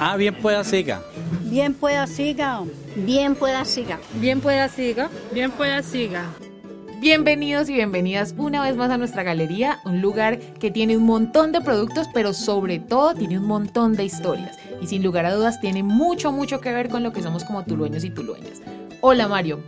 Ah, bien pueda siga. Bien pueda siga. Bien pueda siga. Bien pueda siga. Bien pueda siga. Bienvenidos y bienvenidas una vez más a nuestra galería, un lugar que tiene un montón de productos, pero sobre todo tiene un montón de historias. Y sin lugar a dudas tiene mucho, mucho que ver con lo que somos como tulueños y tulueñas. Hola Mario,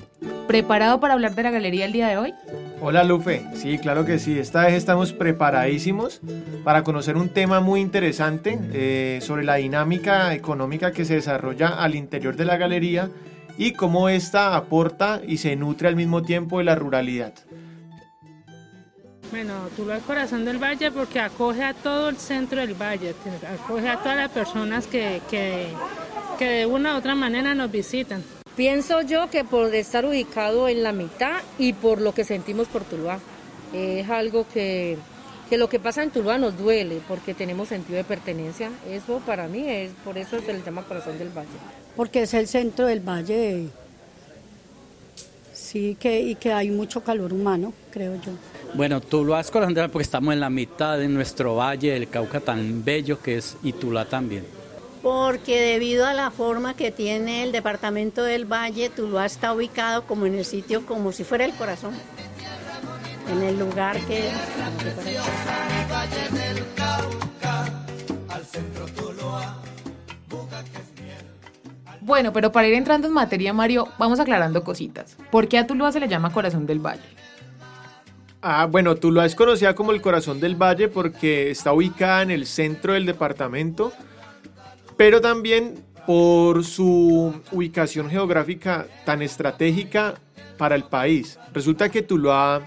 ¿preparado para hablar de la galería el día de hoy? Hola Lufe, sí, claro que sí. Esta vez estamos preparadísimos para conocer un tema muy interesante eh, sobre la dinámica económica que se desarrolla al interior de la galería y cómo ésta aporta y se nutre al mismo tiempo de la ruralidad. Bueno, Tuluá es corazón del valle porque acoge a todo el centro del valle, acoge a todas las personas que, que, que de una u otra manera nos visitan. Pienso yo que por estar ubicado en la mitad y por lo que sentimos por Tuluá. Es algo que, que lo que pasa en Tuluá nos duele porque tenemos sentido de pertenencia. Eso para mí es, por eso se le llama corazón del valle. Porque es el centro del valle. Sí, que, y que hay mucho calor humano, creo yo. Bueno, Tuluá es corazón del valle porque estamos en la mitad de nuestro valle, el Cauca tan bello que es y Tuluá también. Porque debido a la forma que tiene el departamento del Valle, Tuluá está ubicado como en el sitio como si fuera el corazón. En el lugar que... Bueno, pero para ir entrando en materia, Mario, vamos aclarando cositas. ¿Por qué a Tuluá se le llama corazón del valle? Ah, bueno, Tuluá es conocida como el corazón del valle porque está ubicada en el centro del departamento, pero también por su ubicación geográfica tan estratégica para el país. Resulta que Tuluá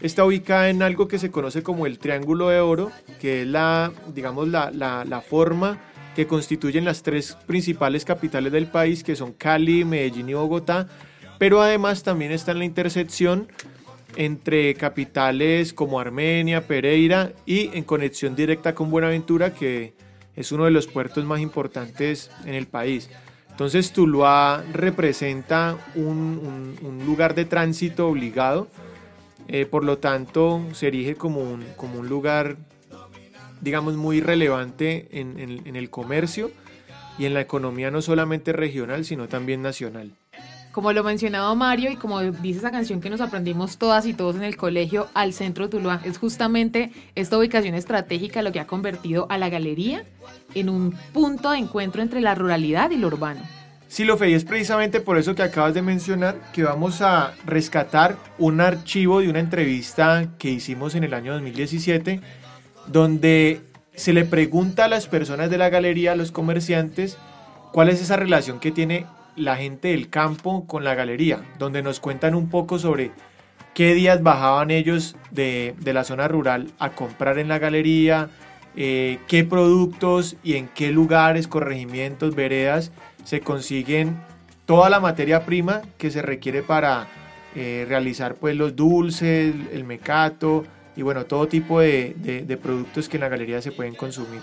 está ubicada en algo que se conoce como el Triángulo de Oro, que es la, digamos, la, la, forma que constituyen las tres principales capitales del país, que son Cali, Medellín y Bogotá, pero además también está en la intersección entre capitales como Armenia, Pereira y en conexión directa con Buenaventura, que es uno de los puertos más importantes en el país. Entonces Tuluá representa un, lugar de tránsito obligado, eh, por lo tanto se erige como un, lugar digamos, muy relevante en, el comercio y en la economía no solamente regional, sino también nacional. Como lo mencionaba Mario y como dice esa canción que nos aprendimos todas y todos en el colegio, al centro de Tuluá, es justamente esta ubicación estratégica lo que ha convertido a la galería en un punto de encuentro entre la ruralidad y lo urbano. Sí, lo y es precisamente por eso que acabas de mencionar que vamos a rescatar un archivo de una entrevista que hicimos en el año 2017 donde se le pregunta a las personas de la galería, a los comerciantes, cuál es esa relación que tiene la gente del campo con la galería, donde nos cuentan un poco sobre qué días bajaban ellos de, de la zona rural a comprar en la galería, eh, qué productos y en qué lugares, corregimientos, veredas se consiguen toda la materia prima que se requiere para eh, realizar pues los dulces, el mecato, y bueno, todo tipo de, de, de, productos que en la galería se pueden consumir.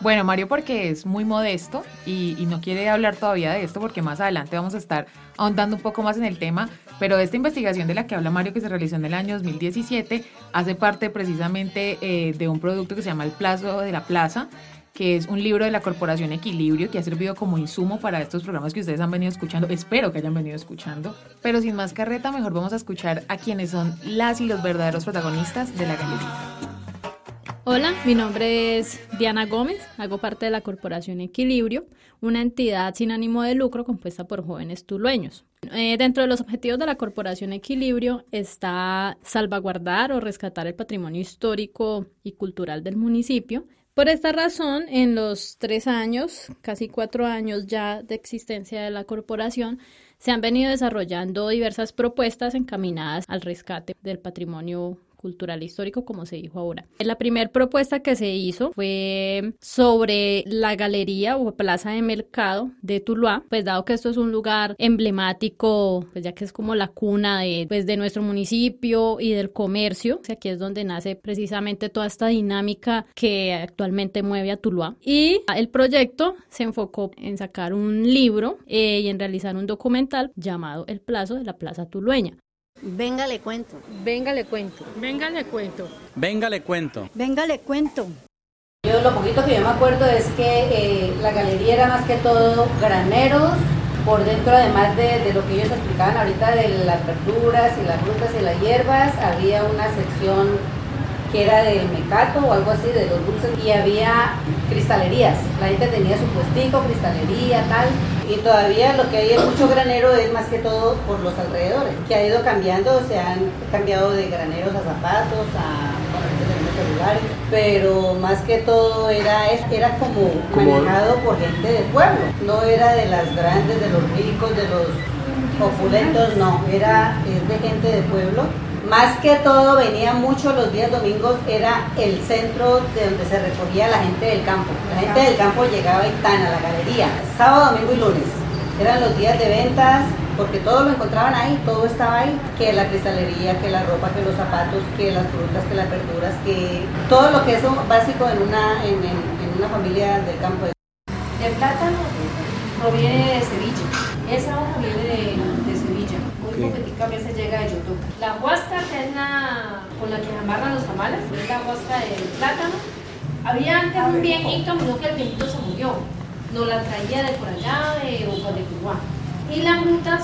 Bueno, Mario porque es muy modesto y, no quiere hablar todavía de esto porque más adelante vamos a estar ahondando un poco más en el tema, pero esta investigación de la que habla Mario que se realizó en el año 2017 hace parte precisamente eh, de un producto que se llama El Plazo de la Plaza, que es un libro de la Corporación Equilibrio que ha servido como insumo para estos programas que ustedes han venido escuchando. Espero que hayan venido escuchando. Pero sin más carreta, mejor vamos a escuchar a quienes son las y los verdaderos protagonistas de la galería. Hola, mi nombre es Diana Gómez, hago parte de la Corporación Equilibrio, una entidad sin ánimo de lucro compuesta por jóvenes tulueños. Eh, dentro de los objetivos de la Corporación Equilibrio está salvaguardar o rescatar el patrimonio histórico y cultural del municipio, por esta razón, en los tres años, casi cuatro años ya de existencia de la corporación, se han venido desarrollando diversas propuestas encaminadas al rescate del patrimonio cultural histórico, como se dijo ahora. La primera propuesta que se hizo fue sobre la galería o plaza de mercado de Tuluá, pues dado que esto es un lugar emblemático, pues ya que es como la cuna de, pues, de nuestro municipio y del comercio, o sea, aquí es donde nace precisamente toda esta dinámica que actualmente mueve a Tuluá. Y el proyecto se enfocó en sacar un libro eh, y en realizar un documental llamado El Plazo de la Plaza Tulueña. Venga, le cuento. Venga, le cuento. Venga, le cuento. Venga, le cuento. Venga, le cuento. Yo lo poquito que yo me acuerdo es que eh, la galería era más que todo graneros, por dentro además de, de lo que ellos explicaban ahorita de las verduras y las frutas y las hierbas, había una sección que era del mecato o algo así, de los dulces, y había cristalerías. La gente tenía su puestico, cristalería, tal. Y todavía lo que hay en mucho granero es más que todo por los alrededores, que ha ido cambiando, se han cambiado de graneros a zapatos, a celulares, pero más que todo era, era como, manejado por gente del pueblo, no era de las grandes, de los ricos, de los opulentos, no, era es de gente de pueblo. Más que todo venía mucho los días domingos, era el centro de donde se recogía la gente del campo. La gente del campo llegaba y tan a la galería, sábado, domingo y lunes. Eran los días de ventas, porque todo lo encontraban ahí, todo estaba ahí, que la cristalería, que la ropa, que los zapatos, que las frutas, que las verduras, que todo lo que es básico en una, en, en- en una familia del campo. El plátano proviene de Sevilla. Esa hoja viene de, Ok. poquitica a veces llega de Youtube. La huasca, que es la con la que amarran los tamales, es la huasca del plátano. Había antes un viejito, murió que el viejito se murió. Nos la traía de por allá, de de Cuba. Y las frutas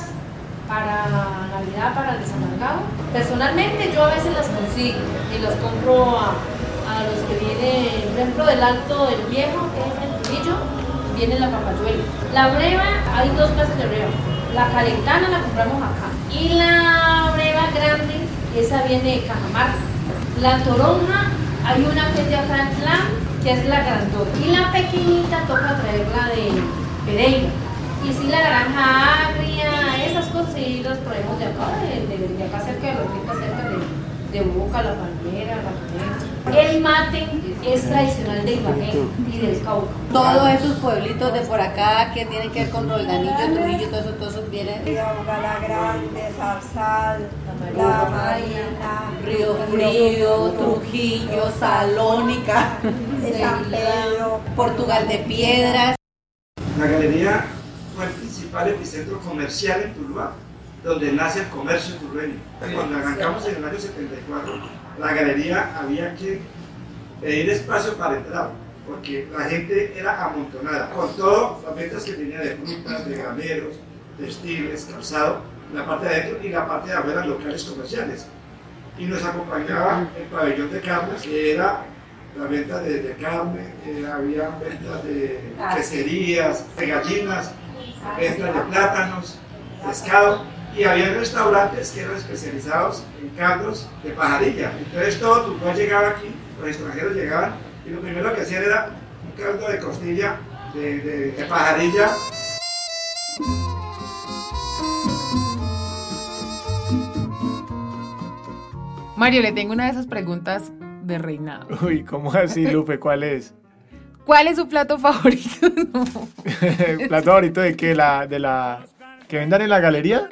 para Navidad, para el desamargado. Personalmente yo a veces las consigo y las compro a, a los que vienen, por ejemplo, del Alto del Viejo, que es en Trujillo, viene la papayuela. La breva, hay dos clases de breva. La calentana la compramos acá. Y la breva grande, esa viene de Cajamarca. La toronja, hay una que es de que es la grandota. Y la pequeñita toca traerla de Pereira. Y si la naranja agria, esas cosas sí las traemos de acá, de, de- de acá cerca de los cerca de, de Boca, La Palmera, La Palmera. El mate es tradicional de Ibagué y del Cauca. Todos esos pueblitos de por acá que tienen que ver con Roldanillo, Trujillo, todos esos, todos esos vienen. La Grande, Zarzal, La Marina, Río Frío, Trujillo, Salónica. Portugal de Piedras. La galería fue el principal epicentro comercial en Tuluá, donde nace el comercio tulueño. Cuando arrancamos en el año 74, la galería había que pedir espacio para entrar, porque la gente era amontonada, con todas las ventas que tenía de frutas, de graneros, textiles, calzado, la parte de adentro y la parte de afuera, locales comerciales. Y nos acompañaba el pabellón de carnes, que era la venta de, de carne, eh, había ventas de queserías, de gallinas, ventas de plátanos, pescado, y había restaurantes que eran especializados en caldos de pajarilla. Entonces todo Tuluá llegaba aquí, los extranjeros llegaban, y lo primero que hacían era un caldo de costilla de, de- de pajarilla Mario, le tengo una de esas preguntas de reinado. Uy, ¿cómo así, Lupe? ¿Cuál es? ¿Cuál es su plato favorito? No. ¿Plato favorito de qué? La, ¿De la que vendan en la galería?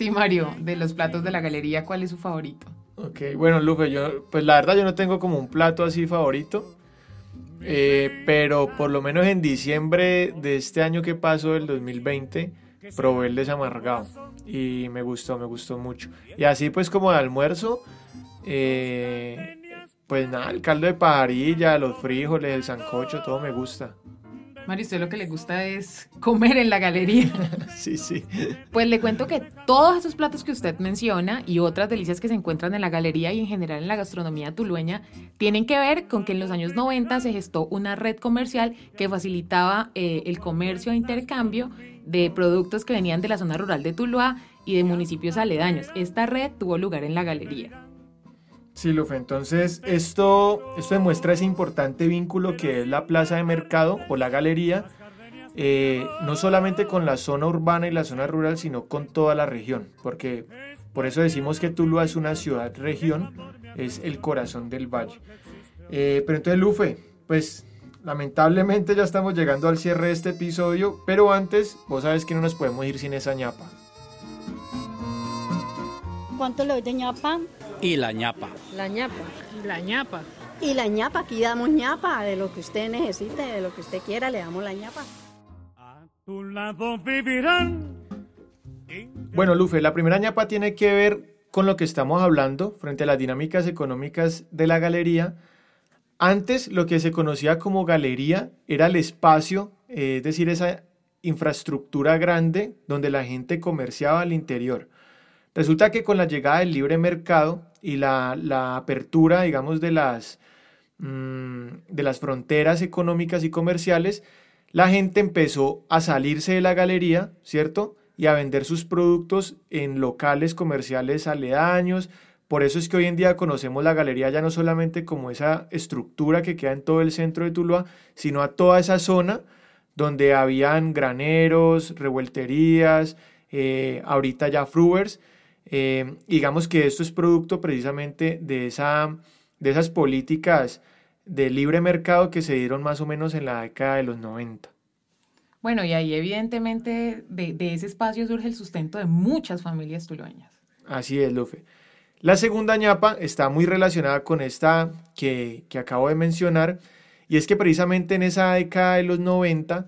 Sí, Mario, de los platos de la galería, ¿cuál es su favorito? Ok, bueno, Lupe, yo, pues la verdad yo no tengo como un plato así favorito, eh, pero por lo menos en diciembre de este año que pasó, el 2020, probé el desamargado y me gustó, me gustó mucho. Y así pues como de almuerzo, eh, pues nada, el caldo de pajarilla, los frijoles, el sancocho, todo me gusta. Mario, usted lo que le gusta es comer en la galería. Sí, sí. Pues le cuento que todos esos platos que usted menciona y otras delicias que se encuentran en la galería y en general en la gastronomía tulueña tienen que ver con que en los años 90 se gestó una red comercial que facilitaba eh, el comercio e intercambio de productos que venían de la zona rural de Tuluá y de municipios aledaños. Esta red tuvo lugar en la galería. Sí, Lufe, entonces esto, esto demuestra ese importante vínculo que es la plaza de mercado o la galería, eh, no solamente con la zona urbana y la zona rural, sino con toda la región, porque por eso decimos que Tuluá es una ciudad-región, es el corazón del valle. Eh, pero entonces, Lufe, pues lamentablemente ya estamos llegando al cierre de este episodio, pero antes, vos sabes que no nos podemos ir sin esa ñapa. ¿Cuánto le doy de ñapa? Y la ñapa. La ñapa. La ñapa. Y la ñapa, aquí damos ñapa, de lo que usted necesite, de lo que usted quiera, le damos la ñapa. Bueno, Lufe, la primera ñapa tiene que ver con lo que estamos hablando frente a las dinámicas económicas de la galería. Antes lo que se conocía como galería era el espacio, eh, es decir, esa infraestructura grande donde la gente comerciaba al interior. Resulta que con la llegada del libre mercado y la, apertura, digamos, de las, mm, de las fronteras económicas y comerciales, la gente empezó a salirse de la galería, ¿cierto? Y a vender sus productos en locales comerciales aledaños. Por eso es que hoy en día conocemos la galería ya no solamente como esa estructura que queda en todo el centro de Tuluá, sino a toda esa zona donde habían graneros, revuelterías, eh, ahorita ya fruers. Eh, digamos que esto es producto precisamente de, esa, de esas políticas de libre mercado que se dieron más o menos en la década de los 90. Bueno, y ahí evidentemente de, ese espacio surge el sustento de muchas familias tulueñas. Así es, Lufe. La segunda ñapa está muy relacionada con esta que, que, acabo de mencionar, y es que precisamente en esa década de los 90,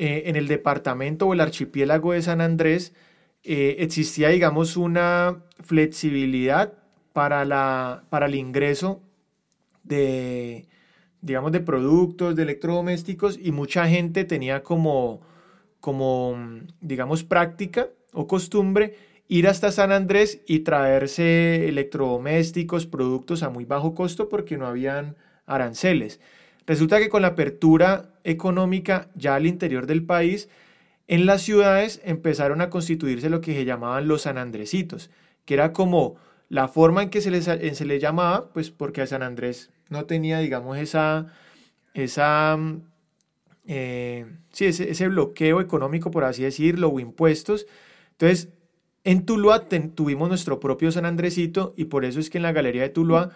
eh, en el departamento o el archipiélago de San Andrés, eh, existía, digamos, una flexibilidad para, la, para el ingreso de, digamos, de productos, de electrodomésticos y mucha gente tenía como, como, digamos, práctica o costumbre ir hasta San Andrés y traerse electrodomésticos, productos a muy bajo costo porque no habían aranceles. Resulta que con la apertura económica ya al interior del país, en las ciudades empezaron a constituirse lo que se llamaban los sanandresitos, que era como la forma en que se les, se le llamaba, pues porque a San Andrés no tenía, digamos, esa, esa mm, eh, sí, ese, bloqueo económico, por así decirlo, o impuestos. Entonces, en Tuluá tuvimos nuestro propio San Andresito y por eso es que en la Galería de Tuluá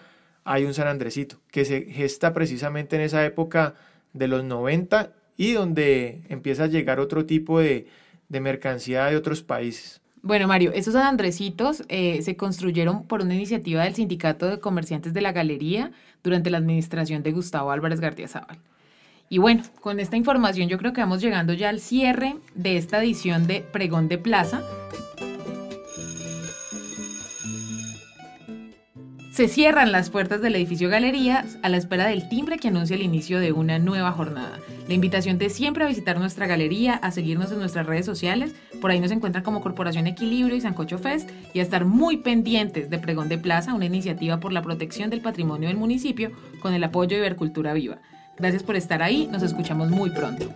hay un San Andresito, que se gesta precisamente en esa época de los 90 y donde empieza a llegar otro tipo de, mercancía de otros países. Bueno, Mario, esos San Andresitos eh, se construyeron por una iniciativa del Sindicato de Comerciantes de la Galería durante la administración de Gustavo Álvarez Gardiazabal. Y bueno, con esta información yo creo que vamos llegando ya al cierre de esta edición de Pregón de Plaza. Se cierran las puertas del edificio Galerías a la espera del timbre que anuncia el inicio de una nueva jornada. La invitación de siempre a visitar nuestra galería, a seguirnos en nuestras redes sociales, por ahí nos encuentran como Corporación Equilibrio y Sancocho Fest, y a estar muy pendientes de Pregón de Plaza, una iniciativa por la protección del patrimonio del municipio con el apoyo de Vercultura Viva. Gracias por estar ahí, nos escuchamos muy pronto.